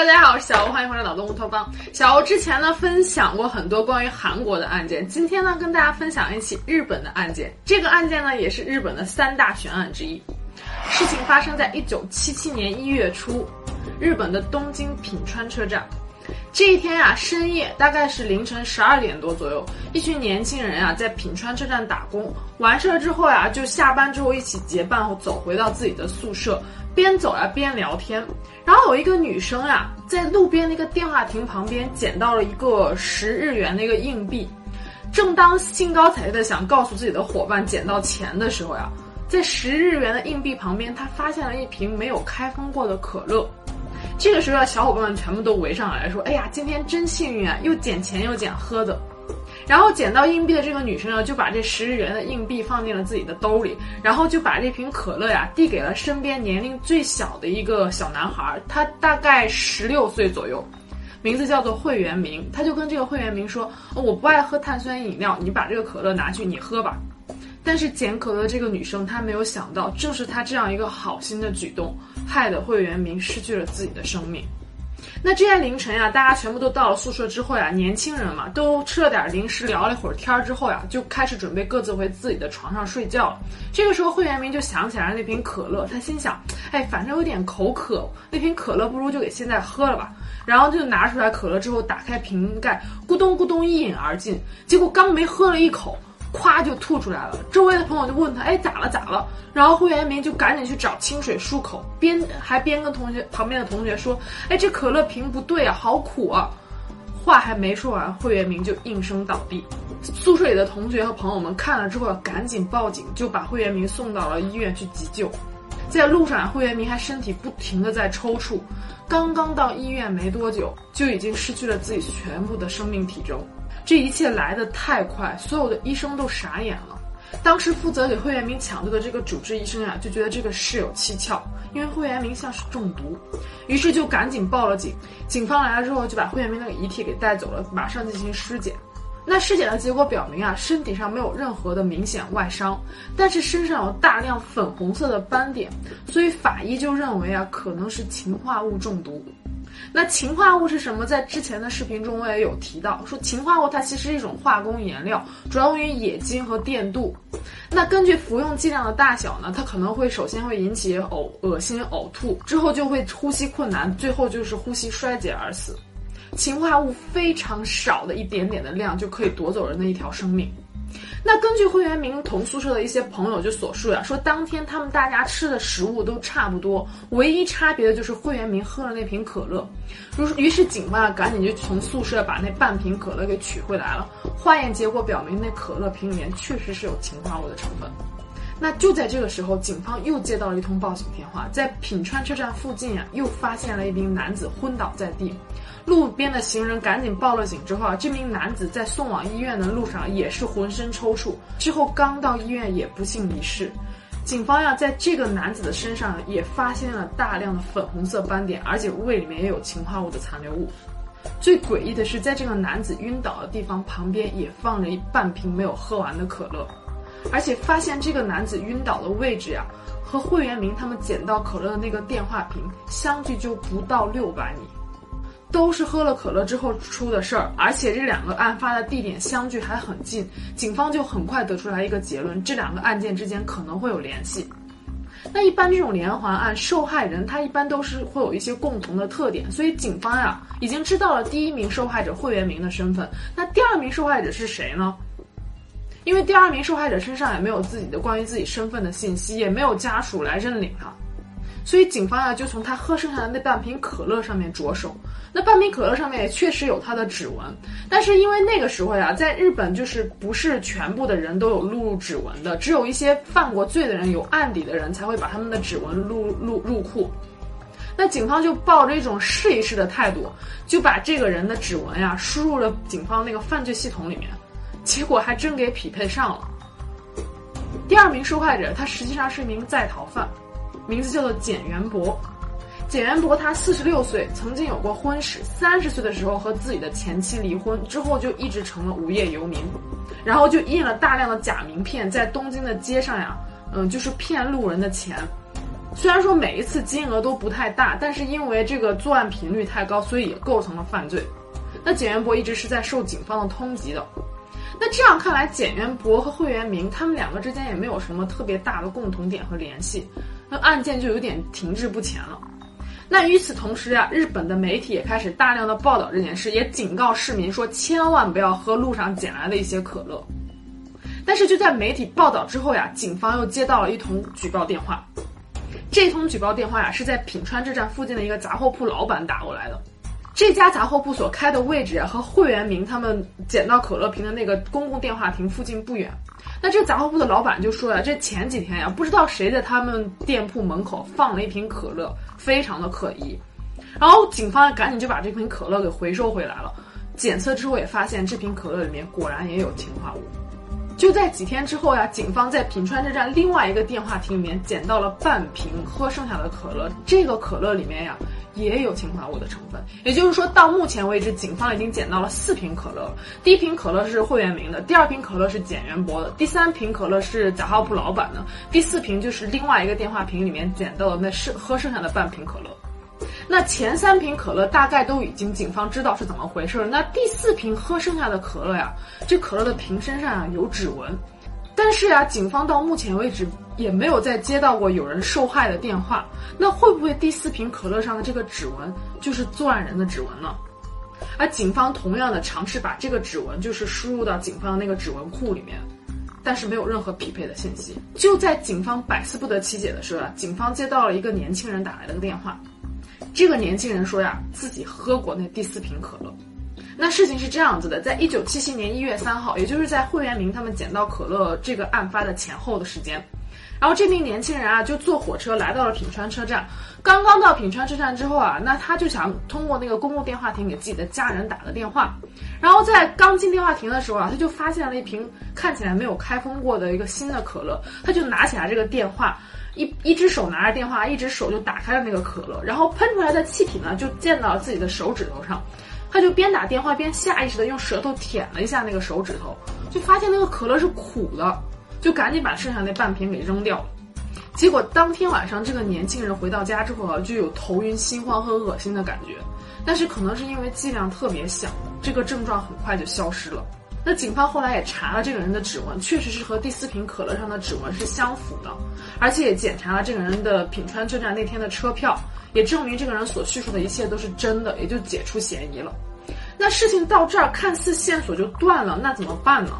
大家好，我是小欧，欢迎回来脑洞乌托邦。小欧之前呢分享过很多关于韩国的案件，今天呢跟大家分享一起日本的案件。这个案件呢也是日本的三大悬案之一。事情发生在一九七七年一月初，日本的东京品川车站。这一天呀，深夜大概是凌晨十二点多左右，一群年轻人啊在品川车站打工，完事儿之后呀，就下班之后一起结伴走回到自己的宿舍，边走呀边聊天。然后有一个女生呀，在路边那个电话亭旁边捡到了一个十日元的一个硬币，正当兴高采烈的想告诉自己的伙伴捡到钱的时候呀，在十日元的硬币旁边，她发现了一瓶没有开封过的可乐。这个时候，小伙伴们全部都围上来说：“哎呀，今天真幸运啊，又捡钱又捡喝的。”然后捡到硬币的这个女生呢，就把这十日元的硬币放进了自己的兜里，然后就把这瓶可乐呀递给了身边年龄最小的一个小男孩，他大概十六岁左右，名字叫做会员明。他就跟这个会员明说：“我不爱喝碳酸饮料，你把这个可乐拿去你喝吧。”但是捡可乐这个女生，她没有想到，正是她这样一个好心的举动，害得会员明失去了自己的生命。那这天凌晨呀，大家全部都到了宿舍之后呀，年轻人嘛，都吃了点零食，聊了一会儿天儿之后呀，就开始准备各自回自己的床上睡觉了。这个时候，会员明就想起来了那瓶可乐，他心想，哎，反正有点口渴，那瓶可乐不如就给现在喝了吧。然后就拿出来可乐之后，打开瓶盖，咕咚咕咚一饮而尽。结果刚没喝了一口。咵就吐出来了，周围的朋友就问他，哎，咋了咋了？然后会员明就赶紧去找清水漱口，边还边跟同学旁边的同学说，哎，这可乐瓶不对啊，好苦啊！话还没说完，会员明就应声倒地。宿舍里的同学和朋友们看了之后，赶紧报警，就把会员明送到了医院去急救。在路上，会员明还身体不停的在抽搐，刚刚到医院没多久，就已经失去了自己全部的生命体征。这一切来得太快，所有的医生都傻眼了。当时负责给惠元明抢救的这个主治医生呀，就觉得这个事有蹊跷，因为惠元明像是中毒，于是就赶紧报了警。警方来了之后，就把惠元明的遗体给带走了，马上进行尸检。那尸检的结果表明啊，身体上没有任何的明显外伤，但是身上有大量粉红色的斑点，所以法医就认为啊，可能是氰化物中毒。那氰化物是什么？在之前的视频中我也有提到，说氰化物它其实是一种化工颜料，主要用于冶金和电镀。那根据服用剂量的大小呢，它可能会首先会引起呕、恶心、呕吐，之后就会呼吸困难，最后就是呼吸衰竭而死。氰化物非常少的一点点的量就可以夺走人的一条生命。那根据会员明同宿舍的一些朋友就所述呀，说当天他们大家吃的食物都差不多，唯一差别的就是会员明喝了那瓶可乐。于是警方啊赶紧就从宿舍把那半瓶可乐给取回来了。化验结果表明，那可乐瓶里面确实是有氰化物的成分。那就在这个时候，警方又接到了一通报警电话，在品川车站附近呀，又发现了一名男子昏倒在地。路边的行人赶紧报了警之后啊，这名男子在送往医院的路上也是浑身抽搐，之后刚到医院也不幸离世。警方呀，在这个男子的身上也发现了大量的粉红色斑点，而且胃里面也有氰化物的残留物。最诡异的是，在这个男子晕倒的地方旁边也放着一半瓶没有喝完的可乐，而且发现这个男子晕倒的位置呀，和会员明他们捡到可乐的那个电话亭相距就不到六百米。都是喝了可乐之后出的事儿，而且这两个案发的地点相距还很近，警方就很快得出来一个结论：这两个案件之间可能会有联系。那一般这种连环案，受害人他一般都是会有一些共同的特点，所以警方呀已经知道了第一名受害者会员明的身份。那第二名受害者是谁呢？因为第二名受害者身上也没有自己的关于自己身份的信息，也没有家属来认领他。所以警方啊，就从他喝剩下的那半瓶可乐上面着手。那半瓶可乐上面也确实有他的指纹，但是因为那个时候呀，在日本就是不是全部的人都有录入指纹的，只有一些犯过罪的人、有案底的人才会把他们的指纹录录入库。那警方就抱着一种试一试的态度，就把这个人的指纹呀输入了警方那个犯罪系统里面，结果还真给匹配上了。第二名受害者，他实际上是一名在逃犯。名字叫做简元博，简元博他四十六岁，曾经有过婚史。三十岁的时候和自己的前妻离婚，之后就一直成了无业游民，然后就印了大量的假名片，在东京的街上呀，嗯，就是骗路人的钱。虽然说每一次金额都不太大，但是因为这个作案频率太高，所以也构成了犯罪。那简元博一直是在受警方的通缉的。那这样看来，简元博和惠元明他们两个之间也没有什么特别大的共同点和联系，那案件就有点停滞不前了。那与此同时呀，日本的媒体也开始大量的报道这件事，也警告市民说千万不要喝路上捡来的一些可乐。但是就在媒体报道之后呀，警方又接到了一通举报电话。这通举报电话呀，是在品川车站附近的一个杂货铺老板打过来的。这家杂货铺所开的位置，和会员明他们捡到可乐瓶的那个公共电话亭附近不远。那这杂货铺的老板就说呀，这前几天呀，不知道谁在他们店铺门口放了一瓶可乐，非常的可疑。然后警方赶紧就把这瓶可乐给回收回来了。检测之后也发现，这瓶可乐里面果然也有氰化物。就在几天之后呀，警方在品川车站另外一个电话亭里面捡到了半瓶喝剩下的可乐，这个可乐里面呀也有氰化物的成分。也就是说，到目前为止，警方已经捡到了四瓶可乐。第一瓶可乐是会员明的，第二瓶可乐是简元博的，第三瓶可乐是贾浩铺老板的，第四瓶就是另外一个电话亭里面捡到的那剩喝剩下的半瓶可乐。那前三瓶可乐大概都已经警方知道是怎么回事了。那第四瓶喝剩下的可乐呀，这可乐的瓶身上啊有指纹，但是呀，警方到目前为止也没有再接到过有人受害的电话。那会不会第四瓶可乐上的这个指纹就是作案人的指纹呢？而警方同样的尝试把这个指纹就是输入到警方的那个指纹库里面，但是没有任何匹配的信息。就在警方百思不得其解的时候啊，警方接到了一个年轻人打来的电话。这个年轻人说呀，自己喝过那第四瓶可乐。那事情是这样子的，在一九七七年一月三号，也就是在惠元明他们捡到可乐这个案发的前后的时间，然后这名年轻人啊就坐火车来到了品川车站。刚刚到品川车站之后啊，那他就想通过那个公共电话亭给自己的家人打个电话。然后在刚进电话亭的时候啊，他就发现了一瓶看起来没有开封过的一个新的可乐，他就拿起来这个电话。一一只手拿着电话，一只手就打开了那个可乐，然后喷出来的气体呢，就溅到了自己的手指头上。他就边打电话边下意识的用舌头舔了一下那个手指头，就发现那个可乐是苦的，就赶紧把剩下那半瓶给扔掉了。结果当天晚上，这个年轻人回到家之后啊，就有头晕、心慌和恶心的感觉，但是可能是因为剂量特别小，这个症状很快就消失了。那警方后来也查了这个人的指纹，确实是和第四瓶可乐上的指纹是相符的，而且也检查了这个人的品川车站那天的车票，也证明这个人所叙述的一切都是真的，也就解除嫌疑了。那事情到这儿看似线索就断了，那怎么办呢？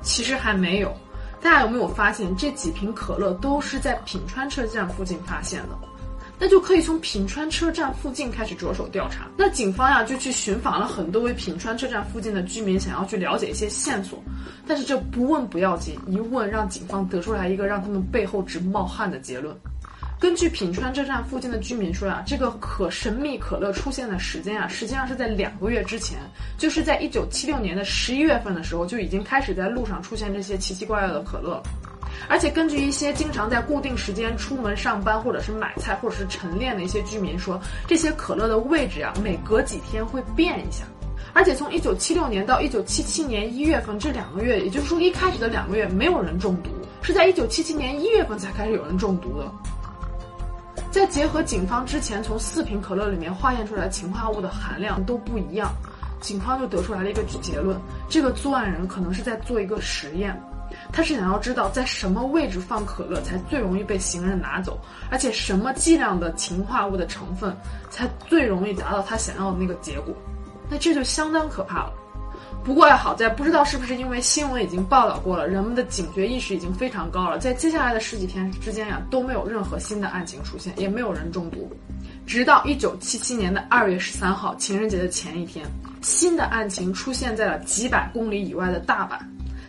其实还没有，大家有没有发现这几瓶可乐都是在品川车站附近发现的？那就可以从品川车站附近开始着手调查。那警方呀就去寻访了很多位品川车站附近的居民，想要去了解一些线索。但是这不问不要紧，一问让警方得出来一个让他们背后直冒汗的结论。根据品川车站附近的居民说呀，这个可神秘可乐出现的时间啊，实际上是在两个月之前，就是在一九七六年的十一月份的时候，就已经开始在路上出现这些奇奇怪怪的可乐。而且根据一些经常在固定时间出门上班，或者是买菜，或者是晨练的一些居民说，这些可乐的位置啊，每隔几天会变一下。而且从一九七六年到一九七七年一月份这两个月，也就是说一开始的两个月没有人中毒，是在一九七七年一月份才开始有人中毒的。再结合警方之前从四瓶可乐里面化验出来氰化物的含量都不一样，警方就得出来了一个结论：这个作案人可能是在做一个实验，他是想要知道在什么位置放可乐才最容易被行人拿走，而且什么剂量的氰化物的成分才最容易达到他想要的那个结果。那这就相当可怕了。不过呀，好在不知道是不是因为新闻已经报道过了，人们的警觉意识已经非常高了，在接下来的十几天之间呀，都没有任何新的案情出现，也没有人中毒。直到一九七七年的二月十三号，情人节的前一天，新的案情出现在了几百公里以外的大阪。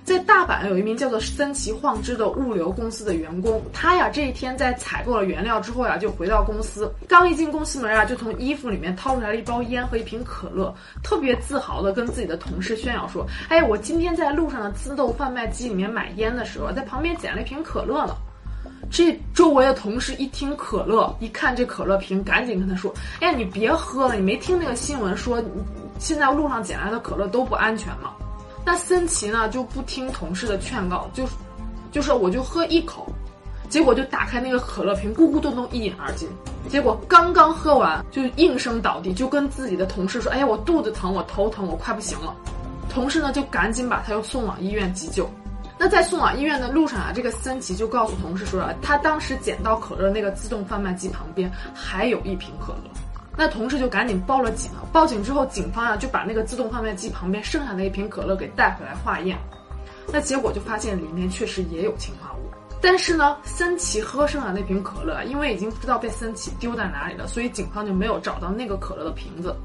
在大阪有一名叫做森崎晃之的物流公司的员工，他呀这一天在采购了原料之后呀，就回到公司，刚一进公司门啊，就从衣服里面掏出来了一包烟和一瓶可乐，特别自豪的跟自己的同事炫耀说：“哎，我今天在路上的自动贩卖机里面买烟的时候，在旁边捡了一瓶可乐呢。”这周围的同事一听可乐，一看这可乐瓶，赶紧跟他说：“哎呀，你别喝了，你没听那个新闻说，现在路上捡来的可乐都不安全吗？”那森奇呢就不听同事的劝告，就，就说我就喝一口，结果就打开那个可乐瓶，咕咕咚咚一饮而尽。结果刚刚喝完就应声倒地，就跟自己的同事说：“哎呀，我肚子疼，我头疼，我快不行了。”同事呢就赶紧把他又送往医院急救。那在送往医院的路上啊，这个森奇就告诉同事说啊，他当时捡到可乐那个自动贩卖机旁边还有一瓶可乐。那同事就赶紧报了警！报警之后，警方啊就把那个自动贩卖机旁边剩下的一瓶可乐给带回来化验。那结果就发现里面确实也有氰化物。但是呢，森崎喝剩下那瓶可乐，因为已经不知道被森崎丢在哪里了，所以警方就没有找到那个可乐的瓶子。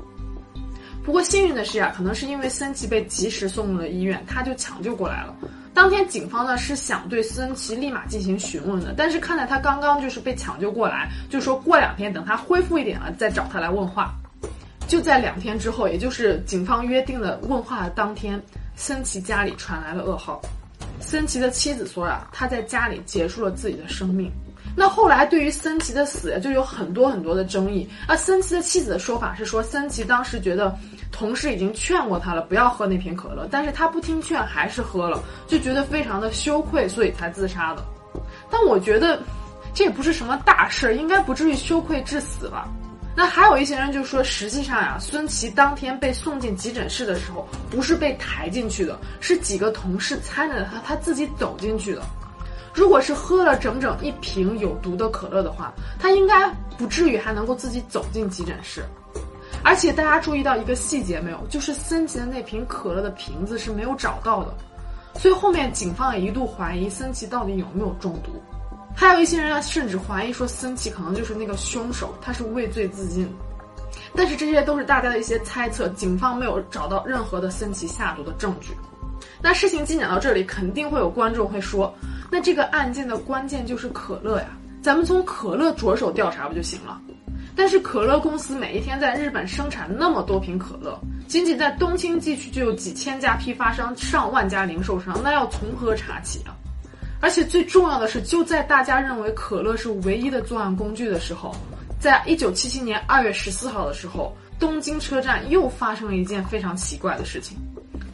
不过幸运的是呀，可能是因为森奇被及时送入了医院，他就抢救过来了。当天警方呢是想对森奇立马进行询问的，但是看在他刚刚就是被抢救过来，就说过两天等他恢复一点了再找他来问话。就在两天之后，也就是警方约定的问话的当天，森奇家里传来了噩耗。森奇的妻子说啊，他在家里结束了自己的生命。那后来对于森奇的死就有很多很多的争议。而森奇的妻子的说法是说，森奇当时觉得同事已经劝过他了，不要喝那瓶可乐，但是他不听劝，还是喝了，就觉得非常的羞愧，所以才自杀的。但我觉得这也不是什么大事儿，应该不至于羞愧致死吧。那还有一些人就说，实际上呀，孙琦当天被送进急诊室的时候，不是被抬进去的，是几个同事搀着他，他自己走进去的。如果是喝了整整一瓶有毒的可乐的话，他应该不至于还能够自己走进急诊室。而且大家注意到一个细节没有，就是森奇的那瓶可乐的瓶子是没有找到的，所以后面警方也一度怀疑森奇到底有没有中毒。还有一些人甚至怀疑说森奇可能就是那个凶手，他是畏罪自尽。但是这些都是大家的一些猜测，警方没有找到任何的森奇下毒的证据。那事情进展到这里，肯定会有观众会说，那这个案件的关键就是可乐呀，咱们从可乐着手调查不就行了？但是可乐公司每一天在日本生产那么多瓶可乐，仅仅在东京地区就有几千家批发商、上万家零售商，那要从何查起啊？而且最重要的是，就在大家认为可乐是唯一的作案工具的时候，在一九七七年二月十四号的时候，东京车站又发生了一件非常奇怪的事情。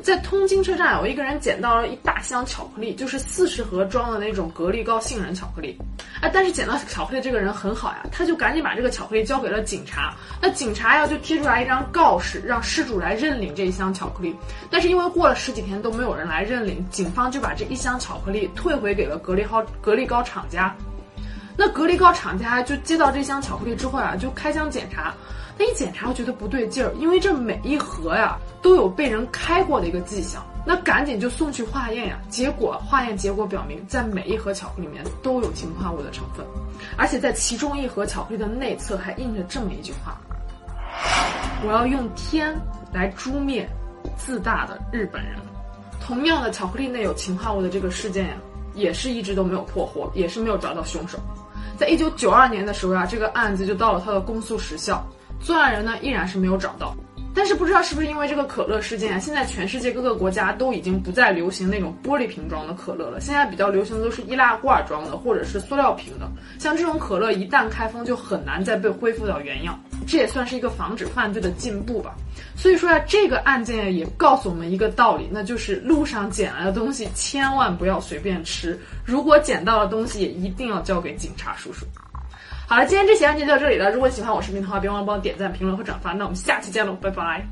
在通京车站，有一个人捡到了一大箱巧克力，就是四十盒装的那种格力高杏仁巧克力。哎，但是捡到巧克力这个人很好呀，他就赶紧把这个巧克力交给了警察。那警察呀就贴出来一张告示，让失主来认领这一箱巧克力。但是因为过了十几天都没有人来认领，警方就把这一箱巧克力退回给了格力高格力高厂家。那格力高厂家就接到这箱巧克力之后呀，就开箱检查。他一检查，我觉得不对劲儿，因为这每一盒呀都有被人开过的一个迹象。那赶紧就送去化验呀。结果化验结果表明，在每一盒巧克力里面都有氰化物的成分，而且在其中一盒巧克力的内侧还印着这么一句话：“我要用天来诛灭自大的日本人。”同样的，巧克力内有氰化物的这个事件呀，也是一直都没有破获，也是没有找到凶手。在一九九二年的时候呀，这个案子就到了他的公诉时效。作案人呢依然是没有找到，但是不知道是不是因为这个可乐事件，现在全世界各个国家都已经不再流行那种玻璃瓶装的可乐了，现在比较流行的都是易拉罐装的或者是塑料瓶的。像这种可乐一旦开封就很难再被恢复到原样，这也算是一个防止犯罪的进步吧。所以说呀，这个案件也告诉我们一个道理，那就是路上捡来的东西千万不要随便吃，如果捡到了东西也一定要交给警察叔叔。好了，今天这期案件就到这里了。如果喜欢我视频的话，别忘了帮我点赞、评论和转发。那我们下期见喽，拜拜。